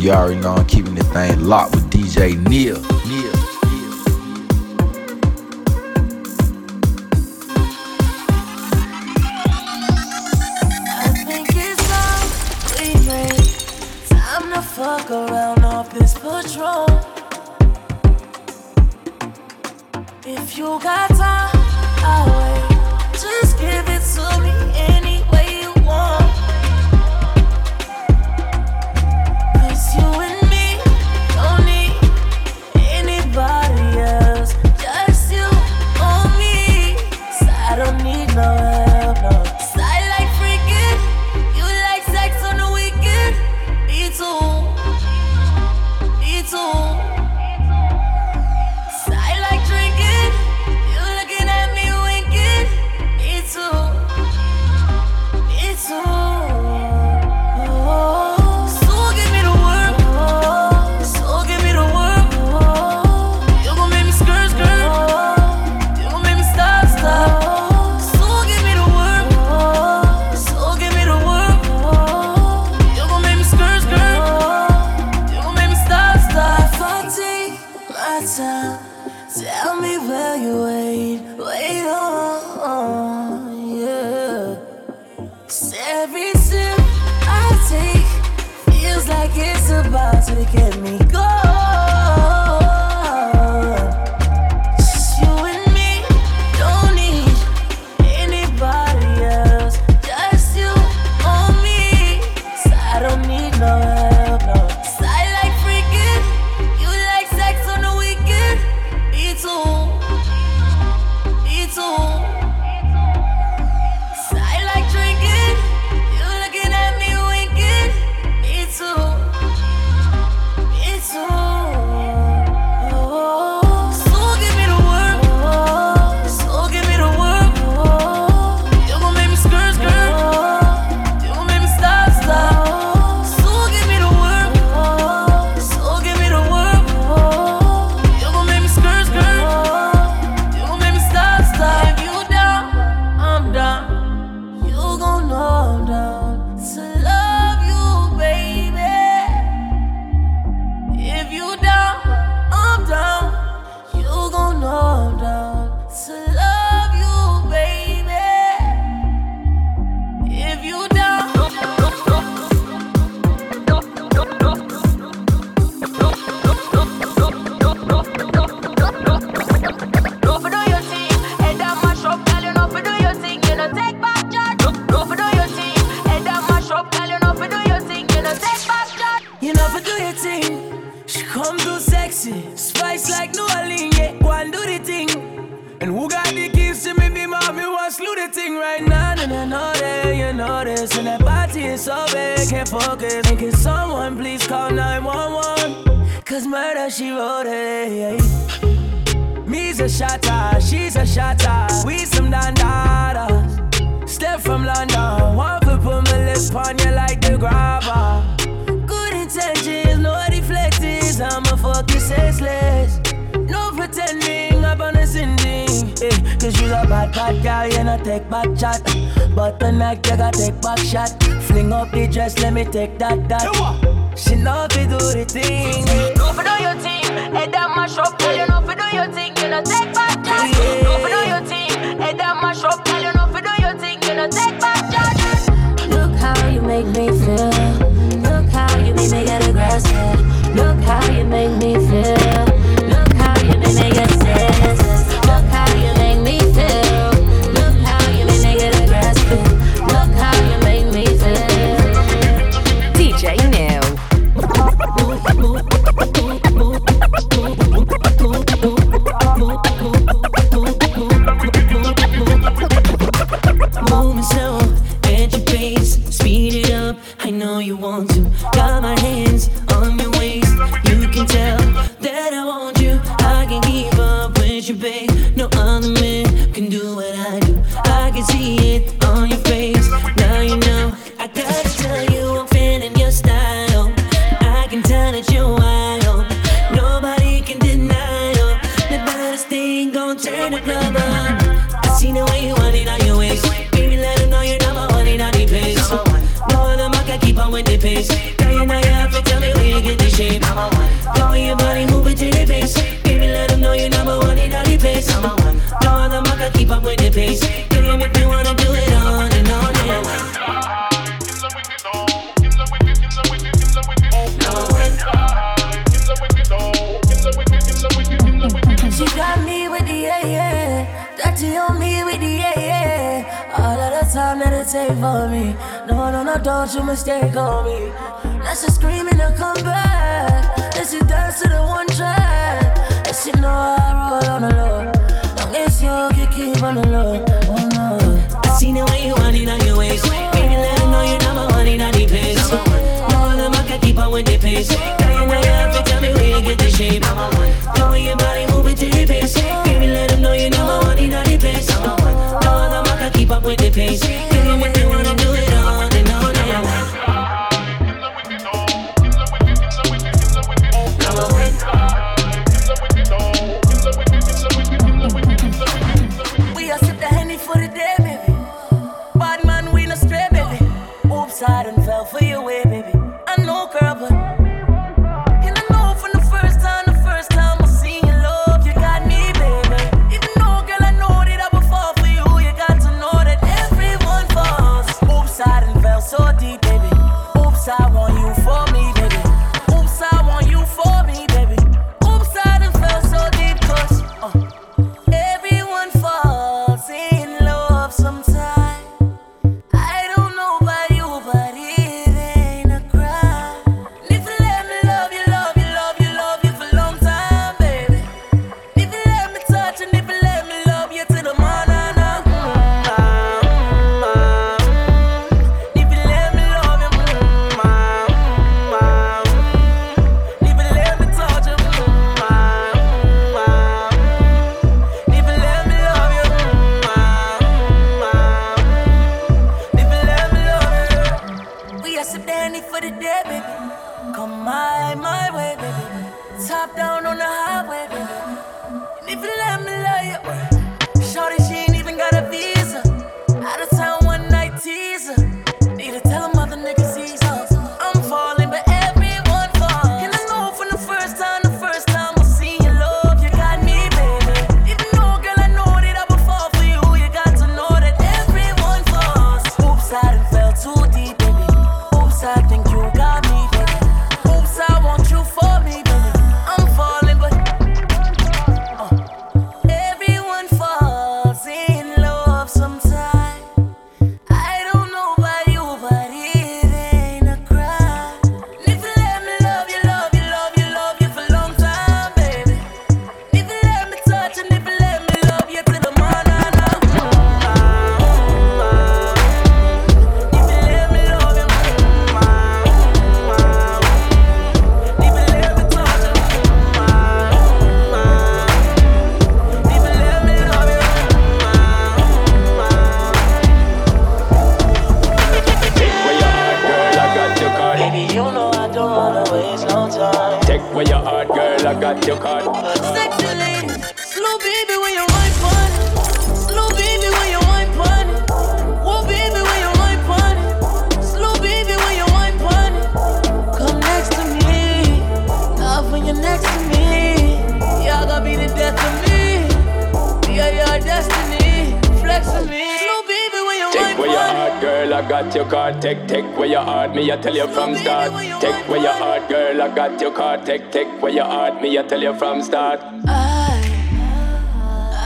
You already know I'm keeping this thing locked with DJ Neil. she wrote it. Me's a shotter, she's a shotter. We some dandadas. Step from London, want to put my lips on you like the grabber. Good intentions, no deflections. I'm a fucking senseless. No pretending, I'm on a sending. Yeah, cause you're a bad, bad girl, you not take back chat. But tonight, you gotta take back shot. Fling up the dress, let me take that, that. She love to do the thing. Yeah for do your thing. Head that mash up, girl, you know for do your thing. You know take back charge. Yeah. No for do your thing. Head that mash up, girl, you know for do your thing. You know take back charge. Look how you make me feel. Look how you make me get aggressive. Look how you make me feel. babe. No other man can do it. But you mistake on me. That's she screaming to come back. That's she dance to the one track. That's she know I roll on the low. Long as you can keep on the low. Oh no. I seen the way you want it on your waist. Baby, let her know you're number one in any place. Number one. More can keep up with the pace. I want. Your car. Take, take where your heart, me, I tell you from start. Take where your heart, girl, I got your card. Take, take where your heart, me, I tell you from start. I,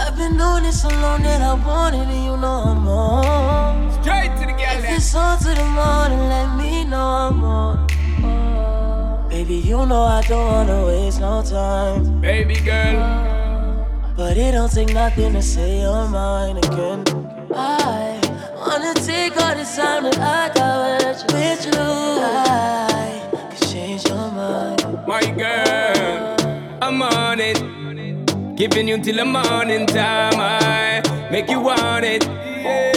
I've been doing this so long that I wanted it, you know I'm on. Straight to the galley. If it's on to the morning, let me know I'm on. Oh. Baby, you know I don't wanna waste no time. Baby girl. But it don't take nothing to say you're mine again. I Wanna take all this time that I got with you. I can change your mind. My girl, I'm on it. Giving you till the morning time. I make you want it. Yeah.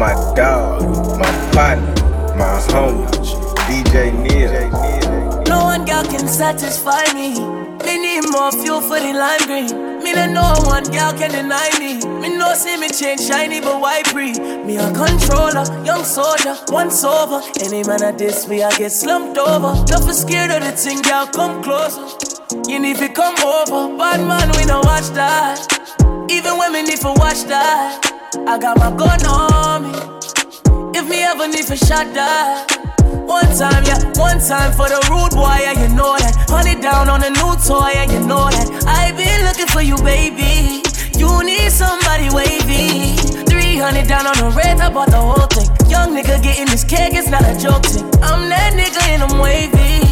my dog, my partner, my homie, DJ Neil. No one girl can satisfy me. Me need more fuel for the lime green. Me that no one girl can deny me. Me no see me change shiny, but why pre? Me a controller, young soldier, once over. Any man at this me, I get slumped over. Nothing scared of the thing, girl, come closer. You need to come over, bad man, we don't watch that. Even women need to watch that. I got my gun on me. If me ever need to shot that. One time, yeah, one time for the rude boy, yeah, you know that. Honey down on a new toy, yeah, you know that. I been looking for you, baby. You need somebody wavy. 300 down on the red, I bought the whole thing. Young nigga getting this cake, it's not a joke thing. I'm that nigga and I'm wavy.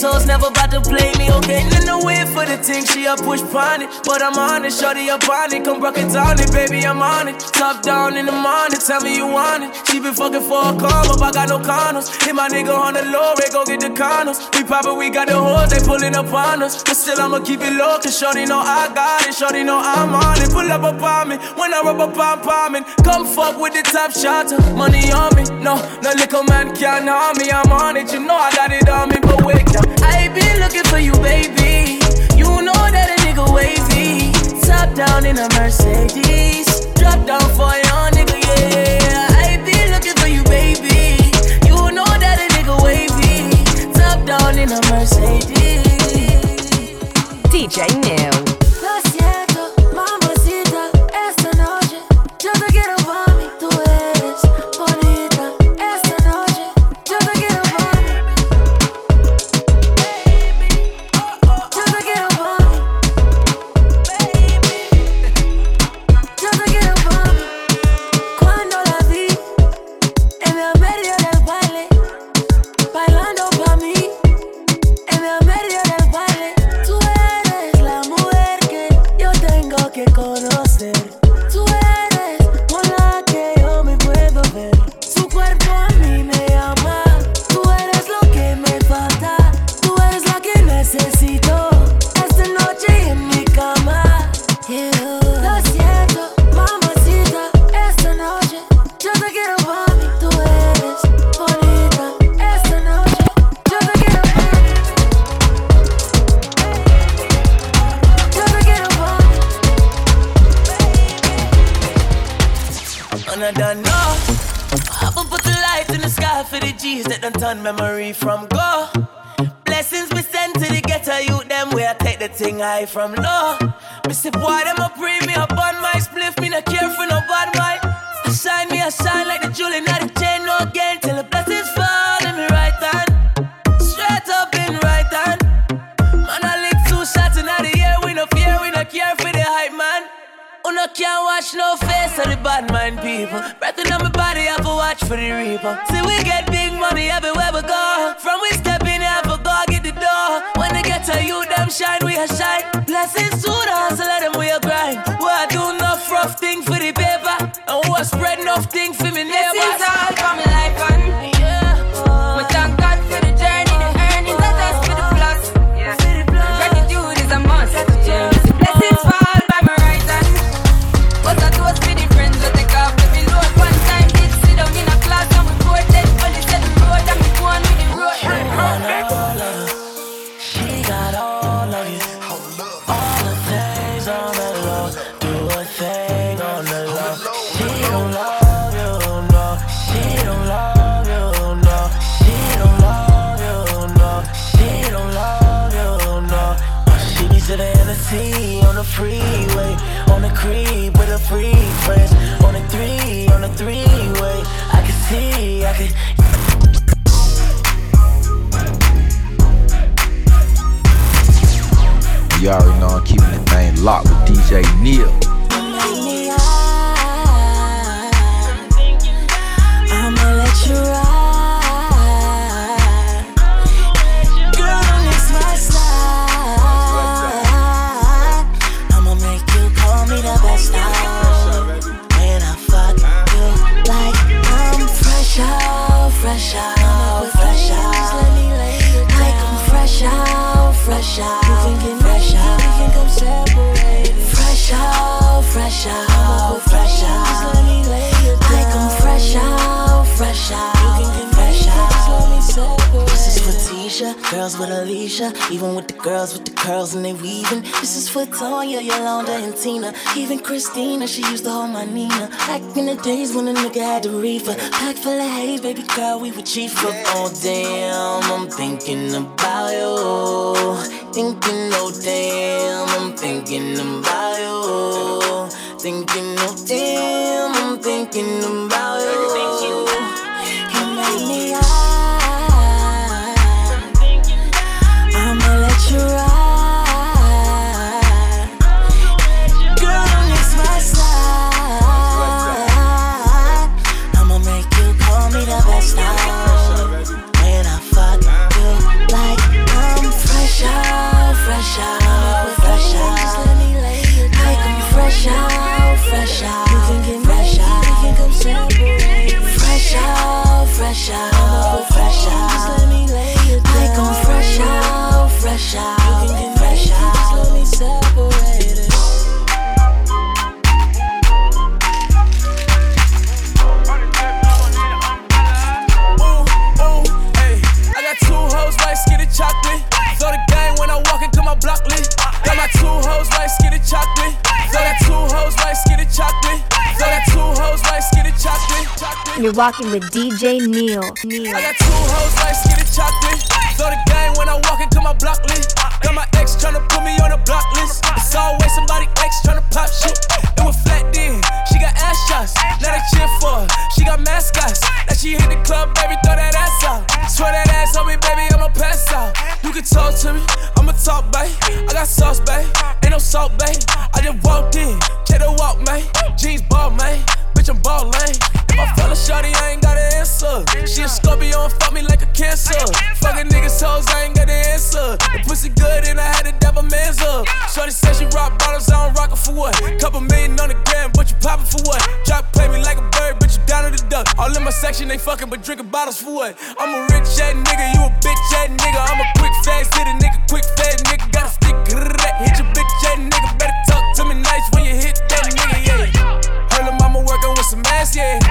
Hoes never about to play me, okay? In the way for the thing, she a push pon it. But I'm on it, shorty up on it. Come rock it down it, baby, I'm on it. Top down in the morning, tell me you want it. She been fucking for a come up, I got no condoms. Hit my nigga on the low, they go get the condoms. We poppin', we got the hoes, they pulling up on us. But still, I'ma keep it low, cause shorty know I got it. Shorty know I'm on it. Pull up upon me when I rub up on palming. Come fuck with the top shot, money on me. No, no little man can't harm me, I'm on it. You know I got it on me, but wait. I been looking for you, baby. You know that a nigga wavy. Top down in a Mercedes. Drop down for your nigga, yeah. I been looking for you, baby. You know that a nigga wavy. Top down in a Mercedes. DJ Neil. I like the jewel in the chain, no again, till the blessings fall in me right hand. Straight up in right hand. Man, I lick two shots in the air, we no fear, we no care for the hype man. Who no can't watch no face of the bad mind people. Breathing on my body, I to watch for the reaper. See, we get big money everywhere we go. From we step in, I for go get the door. When they get to you, them shine, we a shine. Blessings to the hustle, let them we a grind. We a do enough rough thing for the paper. And we a spread enough thing for me neighbors. With her free on the three, on the three-way. I can see, I can. You already know I'm keeping the thing locked with DJ Neil. Girls with Alicia, even with the girls with the curls and they weaving. This is for Tonya, Yolanda, and Tina. Even Christina, she used to hold my Nina. Back in the days when a nigga had the reefer. Pack full of haze, baby girl, we were chief of. Oh damn, I'm thinking about you. Thinking, oh damn, I'm thinking about you. Thinking, oh damn, I'm thinking about you. You're walking with DJ Neil. Neil. I got two hoes like skinny chocolate. Throw the game when I walk into my block list. Got my ex tryna put me on a block list. It's always somebody ex tryna pop shit. It was flat then. She got ass shots. Now they cheer for her. She got mascots. Now she hit the club, baby, throw that ass out. Swear that ass on me, baby, I'ma pass out. You can talk to me, I'ma talk, babe. I got sauce, babe. Ain't no salt, babe. I just walked in, check the walk, man. Jeans ball, man. Bitch, I'm ballin'. I fell a shorty, I ain't got an answer. She a Scorpio and fuck me like a cancer. Fucking niggas hoes, I ain't got the answer. The pussy good and I had to dab a man's up. Shorty said she rock bottles, I don't rock it for what? Couple million on the gram, but you poppin' for what? Drop play me like a bird, but you down to the duck. All in my section, they fucking, but drinking bottles for what? I'm a rich ass nigga, you a bitch ass nigga. I'm a quick fast hit nigga, quick fast nigga. Got a stick, hit your bitch ass nigga. Better talk to me nice when you hit that nigga, yeah. Her mama working with some ass, yeah.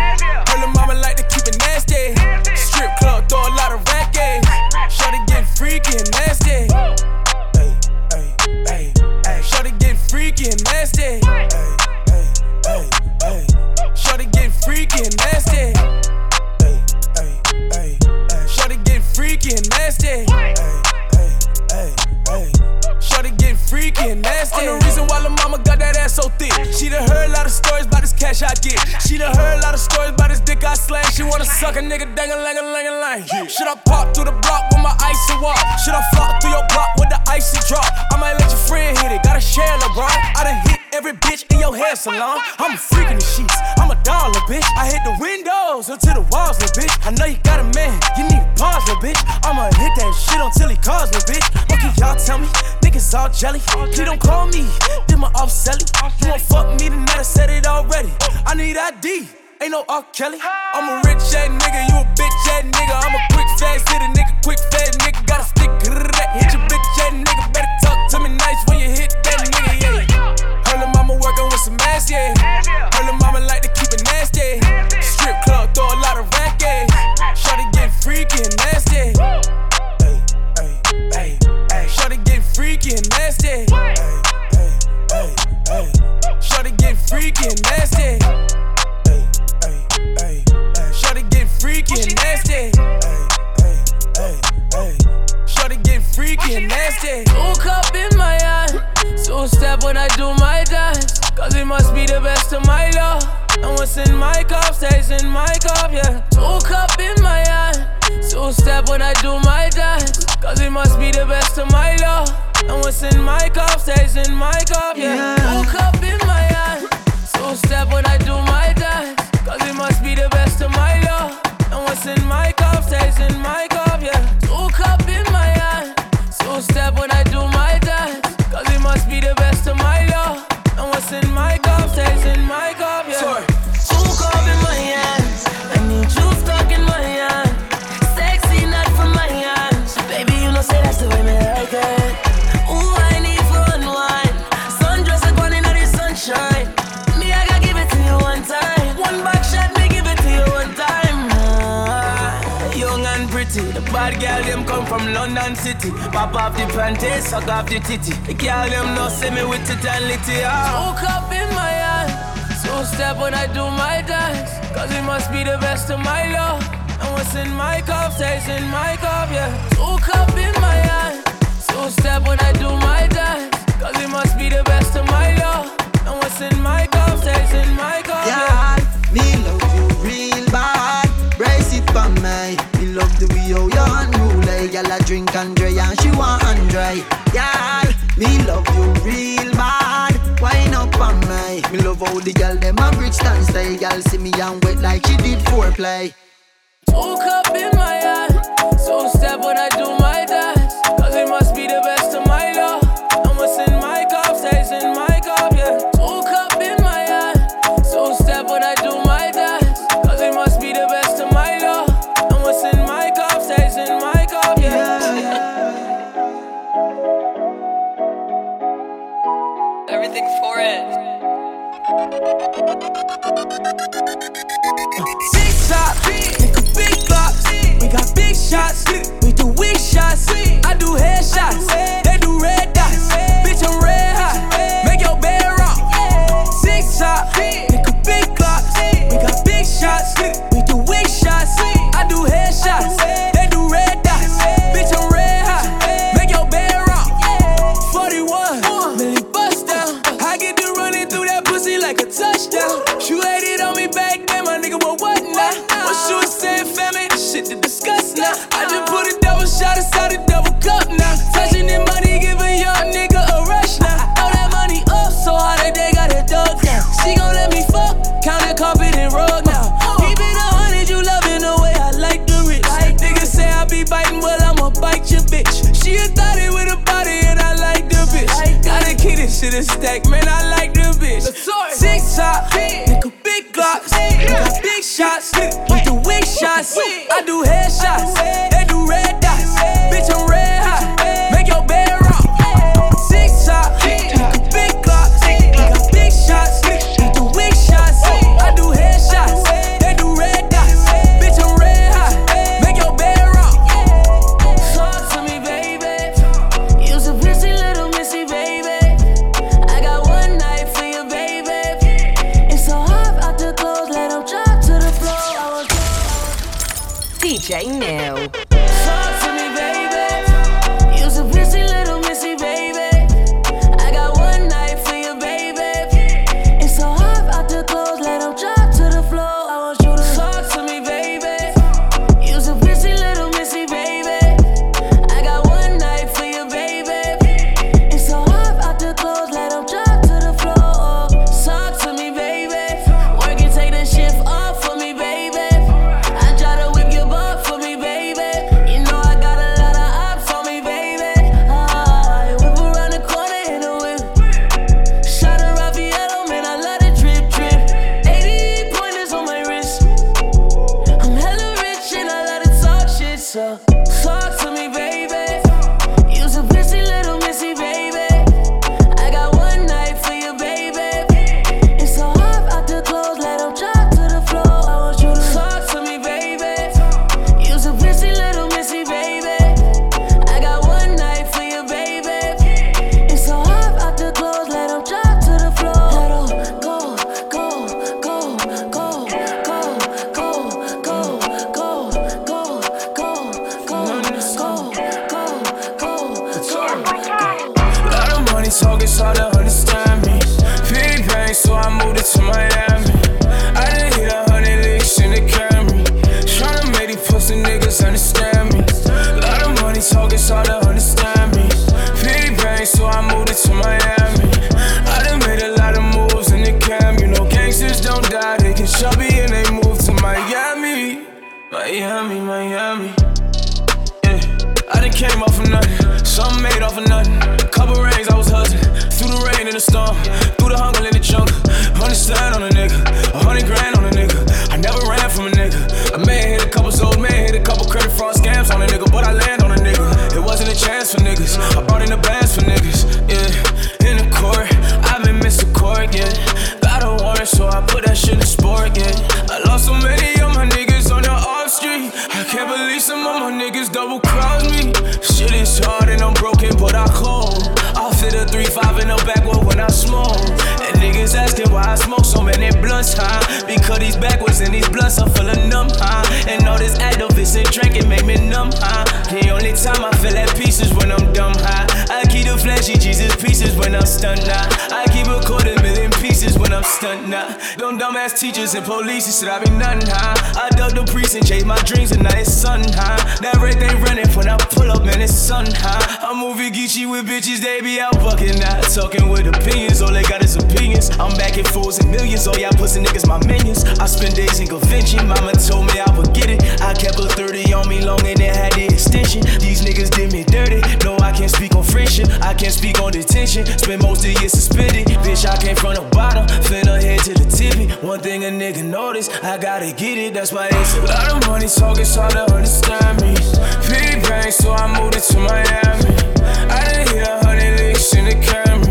Suck a nigga dang a lang a lang a lang. Should I pop through the block with my icy walk? Should I flop through your block with the icy drop? I might let your friend hit it. Gotta share LeBron. I done hit every bitch in your hair salon. I'm a freak in the sheets. I'm a dollar bitch. I hit the windows until the walls, little bitch. I know you got a man. You need pause, little bitch. I'ma hit that shit until he calls, little bitch. Can y'all tell me? Niggas all jelly. You don't call me. Did my off selling. You won't fuck me tonight. I said it already. I need ID. Ain't no R. Kelly. I'm a rich ass nigga, you a bitch ass nigga. I'm a quick fast hit a nigga, quick fast nigga. Got a stick, hit your bitch ass nigga. London city. Pop off the panties, suck off the titty. The girl them no see me with it ah. Smoke up in my eye, two step when I do my dance. Cause it must be the best of my love. And what's in my cup stays in my cup, yeah. Two cup in my eye, two step when I do my dance. Cause it must be the best of my love. And what's in my cup stays in my cup, yeah. yeah. Me love you real bad, brace it for me. Me love the way you on girl a drink Andre and she want and dry. Girl, me love you real bad. Wine up on me. Me love how the girl them a Brixton style. Girl see me and wet like she did foreplay. Hook up in my hand, so step when I do my dance. Cause it must be the best of my Big shot, a big. We got big shots, we do weak shots. I do headshots. Because these backwards and these blunts are full of numb, huh? And all this Advil and drinking make me numb, huh? The only time I feel at peace is when I'm dumb high. I keep the flashy Jesus pieces when I'm stunned, nah. I keep a quarter million pieces when I'm stunned, nah. Uh. Them dumbass teachers and police said I be nothing, huh? I dug the priest and chased my dreams and now it's sun, huh? That red thing running when I pull up and it's sun, huh? I'm moving Geechee with bitches, they be out fucking, not talking with opinions. All they got is opinions. I'm back in fools and millions. All y'all pussy niggas, my minions. I spend days in convention. Mama told me I would get it. I kept a 30 on me long and it had the extension. These niggas did me dirty. No, I can't speak on friction. I can't speak on detention. Spend most of the year suspended. Bitch, I came from the bottom. Finna head to the tippy. One thing a nigga notice, I gotta get it. That's why it's a lot of money talking, it's hard to understand me. Big bang, so I moved it to Miami. I done a hundred licks in the Camry.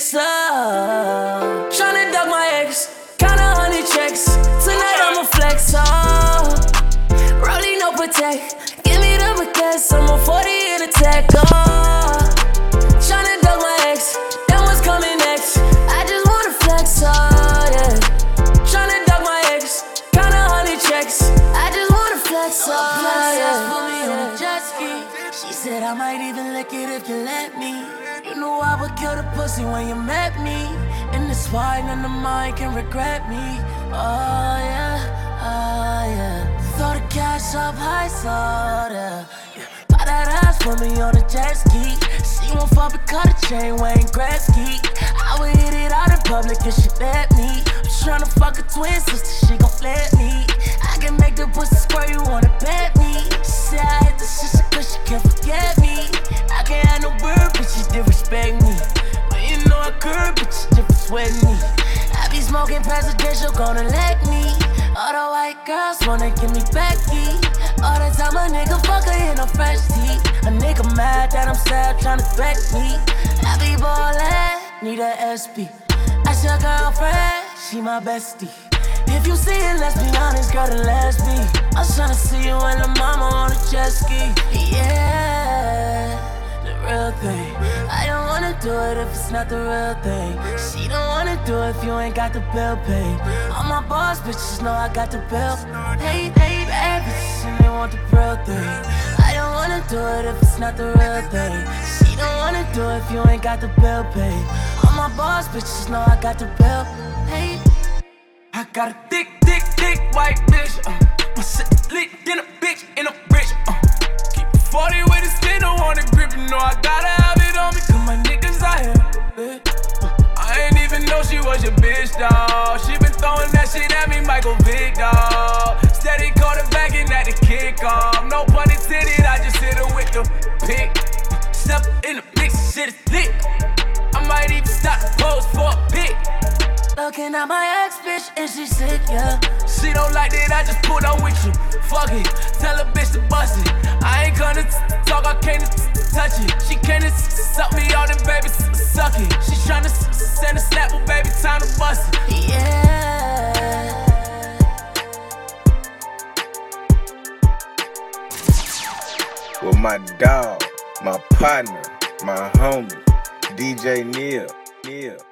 Than uh. they ex. Oh. Tryna duck my ex, kinda honey checks. Tonight I'ma flex, oh. Rolling no protect, give me the baguettes. I'm a 40 in a tech, uh. oh. Tryna duck my ex, then what's coming next? I just wanna flex, oh yeah. Tryna duck my ex, kinda honey checks. I just wanna flex, oh Said I might even lick it if you let me. You know I would kill the pussy when you met me. And it's why none of mine can regret me. Oh yeah, oh yeah. Throw the cash up high, soda. Yeah. Buy that ass for me on a jet ski. She won't fuck because the chain Wayne Gretzky. I would hit it out in public if she let me. I'm tryna fuck a twin sister, she gon' let me. I can make the pussy squirt, you wanna bet me. She said I hit the smoking presidential, gonna let me. All the white girls wanna give me Becky. All the time a nigga fuck her in a fresh tee. A nigga mad that I'm sad, tryna threat me. I be ballin', need a SP. That's your girlfriend, she my bestie. If you see it, let's be honest, girl, then let's be. I'm tryna see you and the mama on a jet ski. Yeah, real thing. I don't wanna do it if it's not the real thing. She don't wanna do it if you ain't got the bill paid. All my boss bitches know I got the bill. Hey, hey, bad bitches and they want the real thing. I don't wanna do it if it's not the real thing. She don't wanna do it if you ain't got the bill paid. All my boss bitches know I got the bill. Hey. I got a thick, thick, thick white bitch. Uh, Looking at my ex bitch and she sick, yeah. She don't like that, I just put up with you. Fuck it, tell a bitch to bust it. I ain't gonna t- talk, I can't t- touch it. She can't t- suck me out and baby suck it. She tryna s- send a snap, but baby, time to bust it. Yeah. With my dog, my partner, my homie, DJ Neil. Neil, Neil.